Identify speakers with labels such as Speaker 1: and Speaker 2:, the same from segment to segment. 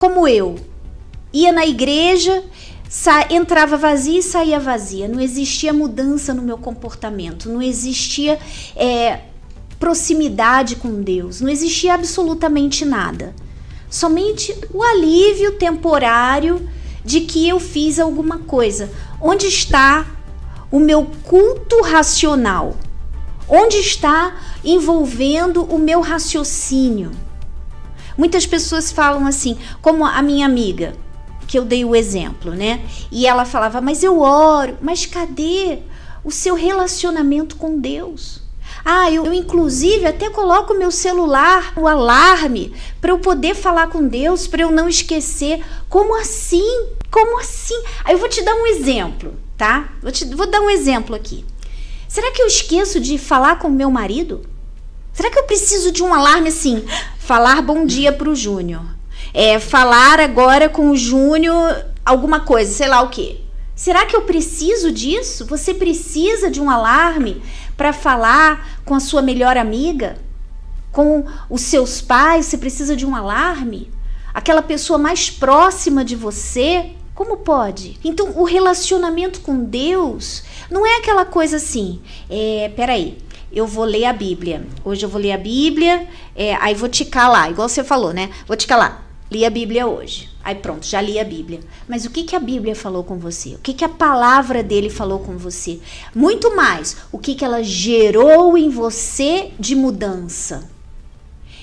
Speaker 1: como eu, ia na igreja, entrava vazia e saía vazia. Não existia mudança no meu comportamento, não existia é, proximidade com Deus, não existia absolutamente nada. Somente o alívio temporário de que eu fiz alguma coisa. Onde está o meu culto racional? Onde está envolvendo o meu raciocínio? Muitas pessoas falam assim, como a minha amiga, que eu dei o exemplo, né? E ela falava, mas eu oro, mas cadê o seu relacionamento com Deus? Ah, eu, eu inclusive até coloco meu celular, o alarme, para eu poder falar com Deus, para eu não esquecer. Como assim? Como assim? Aí eu vou te dar um exemplo, tá? Vou, te, vou dar um exemplo aqui. Será que eu esqueço de falar com meu marido? Será que eu preciso de um alarme assim? Falar bom dia para o Júnior é, falar agora com o Júnior alguma coisa, sei lá o quê. Será que eu preciso disso? Você precisa de um alarme para falar com a sua melhor amiga? Com os seus pais? Você precisa de um alarme? Aquela pessoa mais próxima de você? Como pode? Então, o relacionamento com Deus não é aquela coisa assim. É, peraí, eu vou ler a Bíblia. Hoje eu vou ler a Bíblia, é, aí vou ticar lá, igual você falou, né? Vou ticar lá li a Bíblia hoje. Aí pronto, já li a Bíblia. Mas o que, que a Bíblia falou com você? O que, que a palavra dele falou com você? Muito mais, o que, que ela gerou em você de mudança.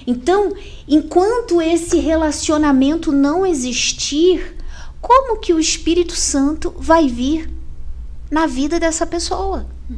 Speaker 1: Então, enquanto esse relacionamento não existir, como que o Espírito Santo vai vir na vida dessa pessoa?